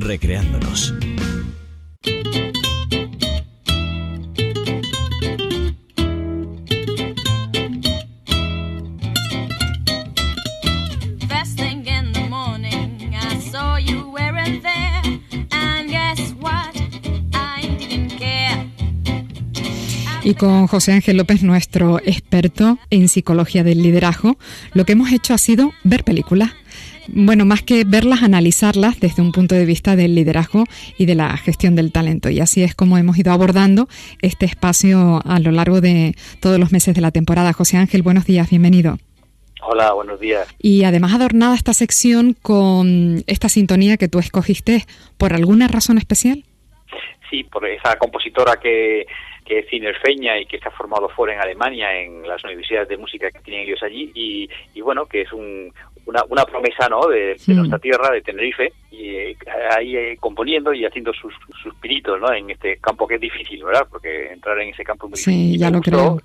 recreándonos. y con José Ángel López, nuestro experto en psicología del liderazgo, lo que hemos hecho ha sido ver películas. Bueno, más que verlas, analizarlas desde un punto de vista del liderazgo y de la gestión del talento. Y así es como hemos ido abordando este espacio a lo largo de todos los meses de la temporada. José Ángel, buenos días, bienvenido. Hola, buenos días. Y además adornada esta sección con esta sintonía que tú escogiste por alguna razón especial. Sí, por esa compositora que que es cinerfeña y que está formado fuera en Alemania en las universidades de música que tienen ellos allí y, y bueno que es un, una, una promesa ¿no? de, mm. nuestra tierra, de Tenerife, y eh, ahí eh, componiendo y haciendo sus, sus pinitos ¿no? en este campo que es difícil, ¿verdad? Porque entrar en ese campo es muy sí, difícil. ya lo creo.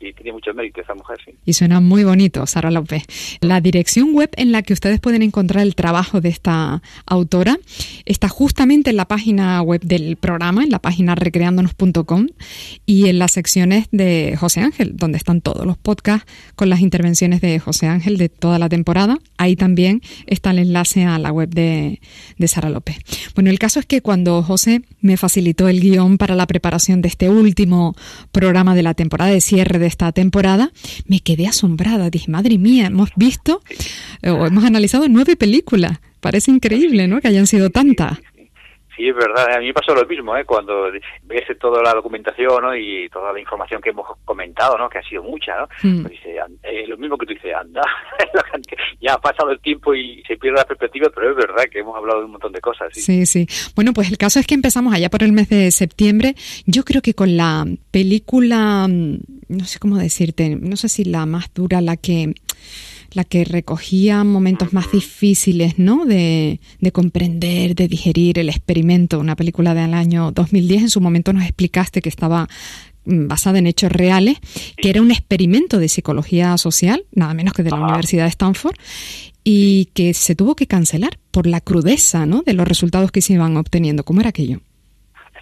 Y tiene mucho mérito esa mujer, sí. Y suena muy bonito, Sara López. La dirección web en la que ustedes pueden encontrar el trabajo de esta autora está justamente en la página web del programa, en la página recreándonos.com y en las secciones de José Ángel, donde están todos los podcasts con las intervenciones de José Ángel de toda la temporada Ahí también está el enlace a la web de, Sara López. Bueno, el caso es que cuando José me facilitó el guion para la preparación de este último programa de la temporada, de cierre de esta temporada, me quedé asombrada. Dije, madre mía, hemos visto o hemos analizado nueve películas. Parece increíble, ¿no? Que hayan sido tantas. Sí, es verdad. A mí me pasó lo mismo, ¿eh? Cuando ves toda la documentación ¿no? y toda la información que hemos comentado, ¿no? Que ha sido mucha, ¿no? Mm. Pues dice, eh, lo mismo que tú dices, anda, ya ha pasado el tiempo y se pierde la perspectiva, pero es verdad que hemos hablado de un montón de cosas. ¿sí? sí, Bueno, pues el caso es que empezamos allá por el mes de septiembre. Yo creo que con la película, mm, no sé cómo decirte, no sé si la más dura, la que la que recogía momentos más difíciles, ¿no? De, de, comprender, de digerir el experimento, una película del año 2010. En su momento nos explicaste que estaba mm, basada en hechos reales, que era un experimento de psicología social, nada menos que de la Universidad de Stanford, y que se tuvo que cancelar por la crudeza, ¿no? De los resultados que se iban obteniendo. ¿Cómo era aquello?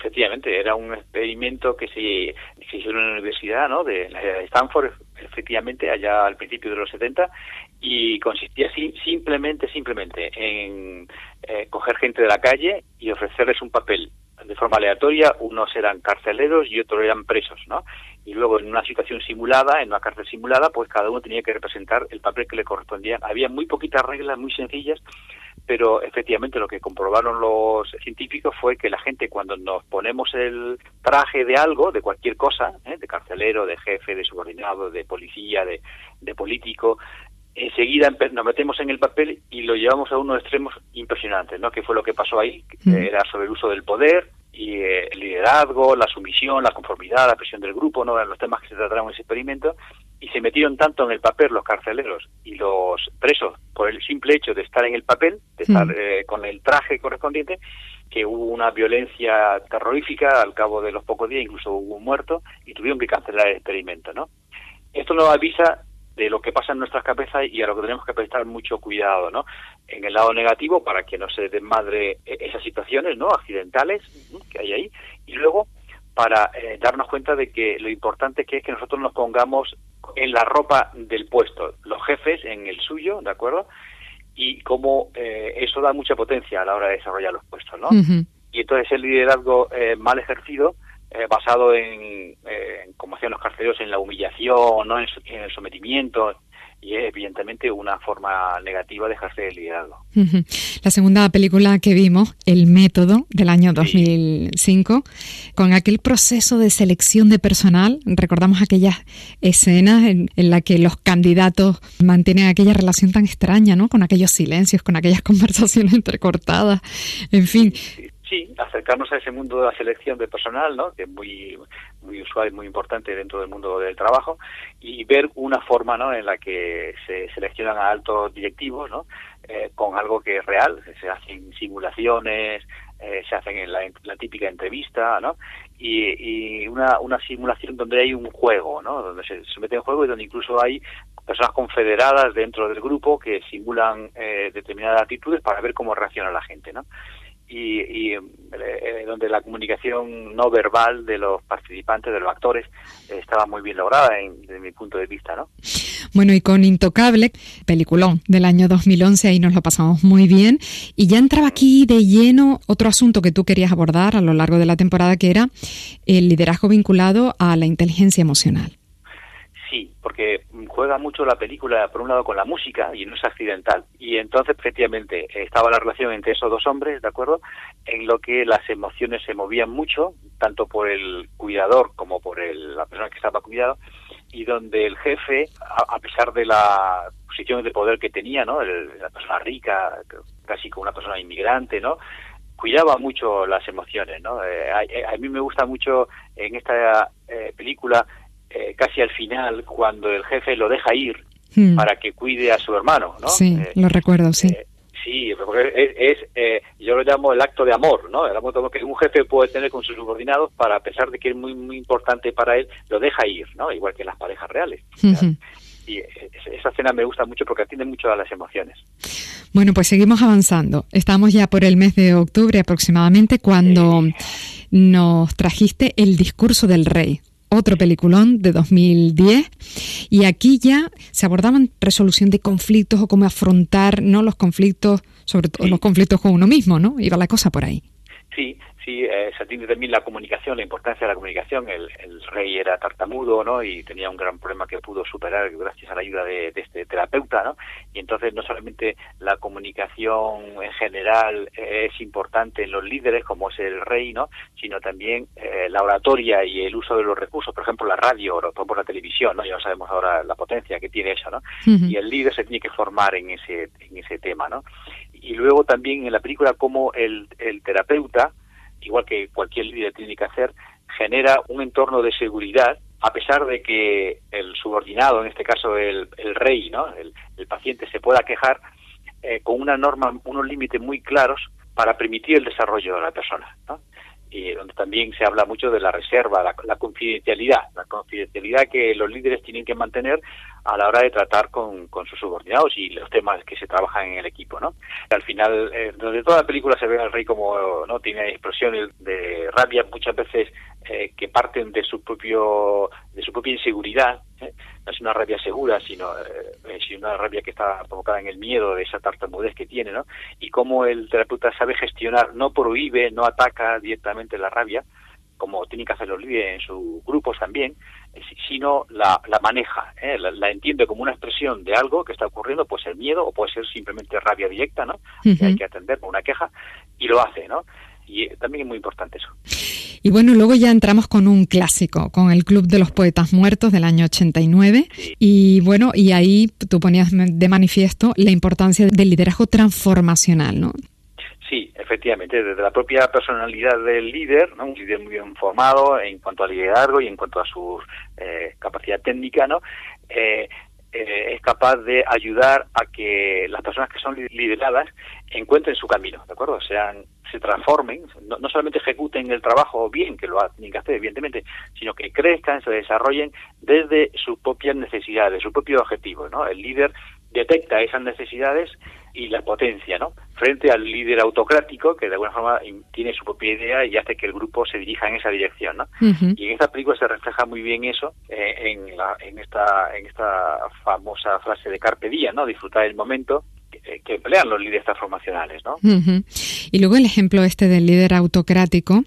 Efectivamente, era un experimento que se, se hizo en la universidad ¿no? de, Stanford, efectivamente, allá al principio de los 70, y consistía simplemente, simplemente en eh, coger gente de la calle y ofrecerles un papel de forma aleatoria, unos eran carceleros y otros eran presos, ¿no? Y luego en una situación simulada, en una cárcel simulada, pues cada uno tenía que representar el papel que le correspondía. Había muy poquitas reglas, muy sencillas, pero efectivamente lo que comprobaron los científicos fue que la gente cuando nos ponemos el traje de algo, de cualquier cosa, ¿eh? Carcelero, de jefe, de subordinado, de policía, de, de político, enseguida nos metemos en el papel y lo llevamos a unos extremos impresionantes, ¿no? Que fue lo que pasó ahí, que mm. era sobre el uso del poder y eh, el liderazgo, la sumisión, la conformidad, la presión del grupo, ¿no? Eran los temas que se trataron en ese experimento y se metieron tanto en el papel los carceleros y los presos por el simple hecho de estar en el papel, de estar mm. eh, con el traje correspondiente, que hubo una violencia terrorífica al cabo de los pocos días, incluso hubo un muerto y tuvieron que cancelar el experimento, ¿no? Esto nos avisa de lo que pasa en nuestras cabezas y a lo que tenemos que prestar mucho cuidado, ¿no? En el lado negativo para que no se desmadre e-, esas situaciones, ¿no? Accidentales que hay ahí y luego para eh, darnos cuenta de que lo importante que es que nosotros nos pongamos en la ropa del puesto, los jefes en el suyo, ¿de acuerdo? Y cómo eh, eso da mucha potencia a la hora de desarrollar los puestos, ¿no? Y entonces el liderazgo eh, mal ejercido, basado en, como hacían los carceleros, en la humillación, ¿no? en el sometimiento, y es evidentemente una forma negativa de dejarse de liderazgo. La segunda película que vimos, El Método, del año 2005, con aquel proceso de selección de personal, recordamos aquellas escenas en, en las que los candidatos mantienen aquella relación tan extraña, ¿no? Con aquellos silencios, con aquellas conversaciones entrecortadas, en fin. Sí, acercarnos a ese mundo de la selección de personal, ¿no? Que es muy muy usual y muy importante dentro del mundo del trabajo y ver una forma ¿no? en la que se seleccionan a altos directivos ¿no? Eh, con algo que es real, se hacen simulaciones, eh, se hacen en la, típica entrevista ¿no? y, una, una simulación donde hay un juego, ¿no? donde se, se mete en juego y donde incluso hay personas confederadas dentro del grupo que simulan eh, determinadas actitudes para ver cómo reacciona la gente. ¿no? Y, eh, donde la comunicación no verbal de los participantes, de los actores, estaba muy bien lograda desde mi punto de vista, ¿no? Bueno, y con Intocable, peliculón del año 2011, ahí nos lo pasamos muy bien. Y ya entraba aquí de lleno otro asunto que tú querías abordar a lo largo de la temporada, que era el liderazgo vinculado a la inteligencia emocional. Sí, porque juega mucho la película, por un lado, con la música y no es accidental. Y entonces, efectivamente, estaba la relación entre esos dos hombres, ¿de acuerdo? En lo que las emociones se movían mucho, tanto por el cuidador como por la persona que estaba cuidado, y donde el jefe, a, pesar de la posición de poder que tenía, ¿no? la persona rica, casi como una persona inmigrante, ¿no? cuidaba mucho las emociones, ¿no? Eh, a, mí me gusta mucho en esta eh, película eh, casi al final, cuando el jefe lo deja ir hmm. para que cuide a su hermano, ¿no? Sí, eh, lo recuerdo, sí. Eh, sí, porque es, yo lo llamo el acto de amor, ¿no? El amor que un jefe puede tener con sus subordinados para, a pesar de que es muy, muy importante para él, lo deja ir, ¿no? Igual que en las parejas reales. Y esa escena me gusta mucho porque atiende mucho a las emociones. Bueno, pues seguimos avanzando. Estamos ya por el mes de octubre aproximadamente cuando nos trajiste el discurso del rey otro peliculón de 2010 y aquí ya se abordaban resolución de conflictos o cómo afrontar no los conflictos, sobre todo los conflictos con uno mismo, ¿no? Iba la cosa por ahí. Sí, sí, eh, se atiende también la comunicación, la importancia de la comunicación. El, rey era tartamudo, ¿no? Y tenía un gran problema que pudo superar gracias a la ayuda de, este terapeuta, ¿no? Y entonces no solamente la comunicación en general es importante en los líderes, como es el rey, ¿no? Sino también eh, la oratoria y el uso de los recursos, por ejemplo, la radio o por la televisión, ¿no? Ya sabemos ahora la potencia que tiene eso, ¿no? Y el líder se tiene que formar en ese, en ese tema, ¿no? Y luego también en la película como el, el terapeuta igual que cualquier líder tiene que hacer, genera un entorno de seguridad a pesar de que el subordinado, en este caso el, el rey, ¿no? el, paciente se pueda quejar eh, con una norma, unos límites muy claros para permitir el desarrollo de la persona. ¿no? Y donde también se habla mucho de la reserva, la, confidencialidad, la confidencialidad que los líderes tienen que mantener a la hora de tratar con, sus subordinados y los temas que se trabajan en el equipo, ¿no? Al final, eh, donde toda la película se ve al rey como, ¿no? Tiene explosiones de rabia muchas veces eh, que parten de su propio, de su propia inseguridad, ¿eh? no es una rabia segura, sino, eh, una rabia que está provocada en el miedo de esa tartamudez que tiene, ¿no? Y cómo el terapeuta sabe gestionar, no prohíbe, no ataca directamente la rabia, como tienen que hacer los líderes en sus grupos también, eh, sino la, la maneja, ¿eh? la, entiende como una expresión de algo que está ocurriendo, puede ser miedo o puede ser simplemente rabia directa, ¿no? Que hay que atender con una queja, y lo hace, ¿no? Y también es muy importante eso. Y bueno, luego ya entramos con un clásico, con el Club de los Poetas Muertos del año 89. Y bueno, y ahí tú ponías de manifiesto la importancia del liderazgo transformacional, ¿no? Sí, efectivamente, desde la propia personalidad del líder, ¿no? un líder muy bien formado en cuanto al liderazgo y en cuanto a su eh, capacidad técnica, ¿no? Eh, eh, es capaz de ayudar a que las personas que son lideradas encuentren su camino, ¿de acuerdo? Sean, se transformen, no, solamente ejecuten el trabajo bien, que lo tienen que hacer, evidentemente, sino que crezcan, se desarrollen desde sus propias necesidades, su propio objetivo, ¿no? El líder detecta esas necesidades y la potencia, ¿no? Frente al líder autocrático que de alguna forma tiene su propia idea y hace que el grupo se dirija en esa dirección, ¿no? Y en esta película se refleja muy bien eso eh, en, la, en esta en esta famosa frase de Carpe Diem, ¿no? Disfrutar el momento que, emplean los líderes transformacionales, ¿no? Y luego el ejemplo este del líder autocrático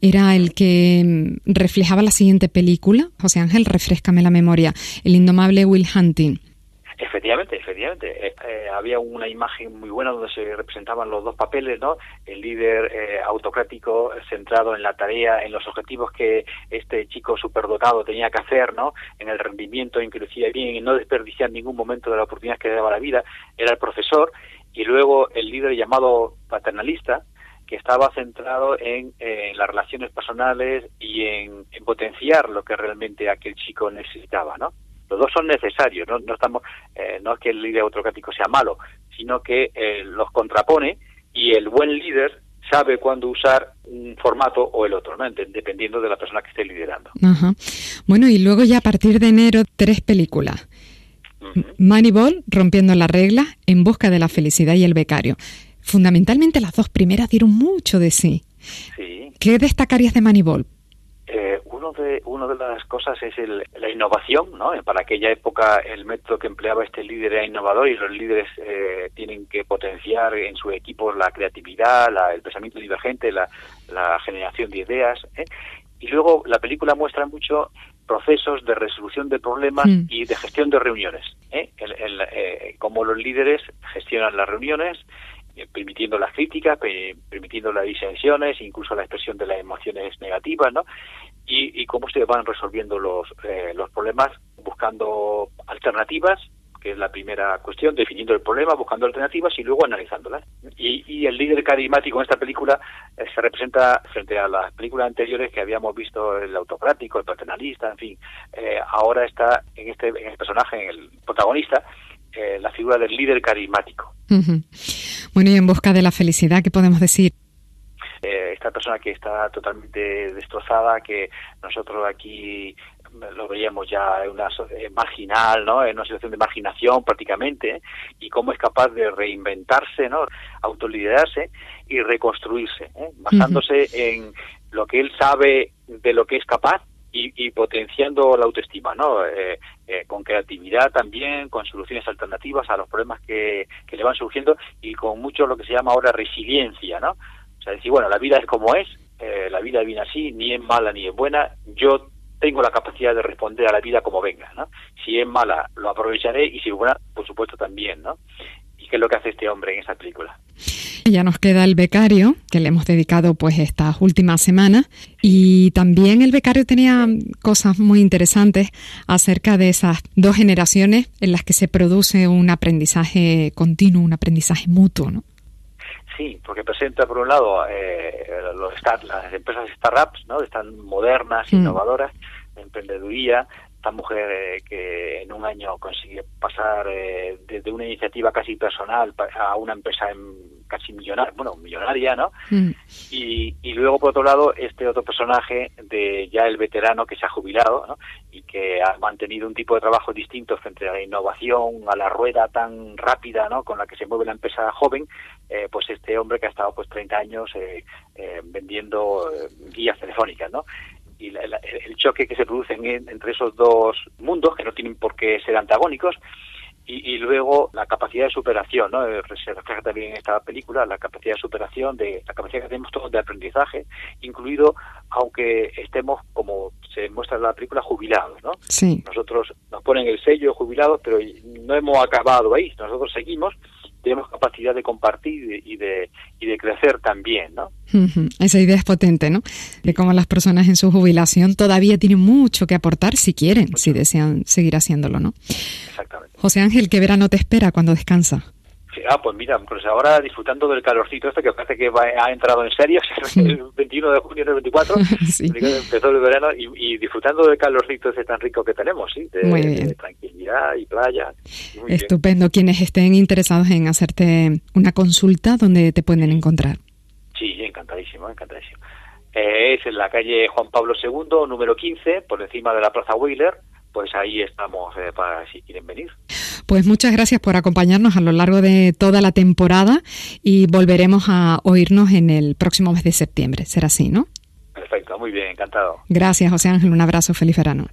era el que mm, reflejaba la siguiente película, José Ángel, refrescame la memoria, el indomable Will Hunting. Efectivamente, efectivamente. Eh, eh, había una imagen muy buena donde se representaban los dos papeles, ¿no? El líder eh, autocrático centrado en la tarea, en los objetivos que este chico superdotado tenía que hacer, ¿no? En el rendimiento, en que lo hacía bien, en no desperdiciar ningún momento de la oportunidad que le daba la vida. Era el profesor y luego el líder llamado paternalista, que estaba centrado en, las relaciones personales y en, en potenciar lo que realmente aquel chico necesitaba, ¿no? Los dos son necesarios, no, no estamos, eh, no es que el líder autocrático sea malo, sino que eh, los contrapone y el buen líder sabe cuándo usar un formato o el otro, ¿no? dependiendo de la persona que esté liderando. Bueno, y luego ya a partir de enero, tres películas. Moneyball, Rompiendo la regla, En busca de la felicidad y El becario. fundamentalmente las dos primeras dieron mucho de sí. Sí. ¿Qué destacarías de Moneyball? Eh, uno de una de las cosas es el, la innovación, ¿no? Para aquella época el método que empleaba este líder era innovador y los líderes eh, tienen que potenciar en su equipo la creatividad, la, el pensamiento divergente, la, la generación de ideas. ¿eh? Y luego la película muestra mucho procesos de resolución de problemas Mm. y de gestión de reuniones. ¿eh? El, el, eh, cómo los líderes gestionan las reuniones, eh, permitiendo las críticas, pe- permitiendo las disensiones, incluso la expresión de las emociones negativas, ¿no? Y, y cómo se van resolviendo los, eh, los problemas buscando alternativas, que es la primera cuestión, definiendo el problema, buscando alternativas y luego analizándolas. Y, y el líder carismático en esta película eh, se representa frente a las películas anteriores que habíamos visto, el autocrático, el paternalista, en fin. Eh, ahora está en este, en el personaje, en el protagonista, eh, la figura del líder carismático. Bueno, y en busca de la felicidad, ¿qué podemos decir? Eh, esta persona que está totalmente destrozada, que nosotros aquí lo veíamos ya en una eh, marginal, ¿no? En una situación de marginación prácticamente, ¿eh? y cómo es capaz de reinventarse, ¿no? Autoliderarse y reconstruirse, ¿eh? basándose en lo que él sabe de lo que es capaz y, y potenciando la autoestima, ¿no? Eh, eh, con creatividad también, con soluciones alternativas a los problemas que, que le van surgiendo y con mucho lo que se llama ahora resiliencia, ¿no? Sea, decir, bueno, la vida es como es, eh, la vida viene así, ni es mala ni es buena, yo tengo la capacidad de responder a la vida como venga, ¿no? Si es mala, lo aprovecharé y si es buena, por supuesto también, ¿no? ¿Y qué es lo que hace este hombre en esta película? Ya nos queda el becario, que le hemos dedicado pues estas últimas semanas, y también el becario tenía cosas muy interesantes acerca de esas dos generaciones en las que se produce un aprendizaje continuo, un aprendizaje mutuo, ¿no? Sí, porque presenta por un lado eh, los start- las empresas startups, ¿no? Están modernas, Mm. innovadoras, de emprendeduría. Esta mujer eh, que en un año consigue pasar eh, desde una iniciativa casi personal a una empresa en- casi millonaria, bueno, millonaria, ¿no? Mm. Y, y luego, por otro lado, este otro personaje de ya el veterano que se ha jubilado ¿no? y que ha mantenido un tipo de trabajo distinto frente a la innovación, a la rueda tan rápida ¿no? con la que se mueve la empresa joven, eh, pues este hombre que ha estado pues 30 años eh, eh, vendiendo eh, guías telefónicas, ¿no? Y la- la- el choque que se produce en- entre esos dos mundos, que no tienen por qué ser antagónicos, y, y luego la capacidad de superación, ¿no? Eh, Se refleja también en esta película la capacidad de superación, de la capacidad que tenemos todos de aprendizaje, incluido aunque estemos, como se muestra en la película, jubilados, ¿no? Sí. Nosotros nos ponen el sello jubilados, pero no hemos acabado ahí. Nosotros seguimos, tenemos capacidad de compartir y de, y de crecer también, ¿no? Esa idea es potente, ¿no? De cómo las personas en su jubilación todavía tienen mucho que aportar si quieren, si desean seguir haciéndolo, ¿no? Exactamente. José Ángel, ¿qué verano te espera cuando descansa? Ah, pues mira, pues ahora disfrutando del calorcito este que parece que va- ha entrado en serio, el 21 de junio del 24, Sí. empezó el verano y, y disfrutando del calorcito ese tan rico que tenemos, ¿sí? De, Muy de bien. tranquilidad y playa. Muy bien. Estupendo. Quienes estén interesados en hacerte una consulta, ¿dónde te pueden encontrar? Sí, encantadísimo, encantadísimo. Eh, es en la calle Juan Pablo II, número 15, por encima de la Plaza Wheeler, pues ahí estamos eh, para si quieren venir. Pues muchas gracias por acompañarnos a lo largo de toda la temporada y volveremos a oírnos en el próximo mes de septiembre. Será así, ¿no? Perfecto, muy bien, encantado. Gracias, José Ángel. Un abrazo. Feliz verano.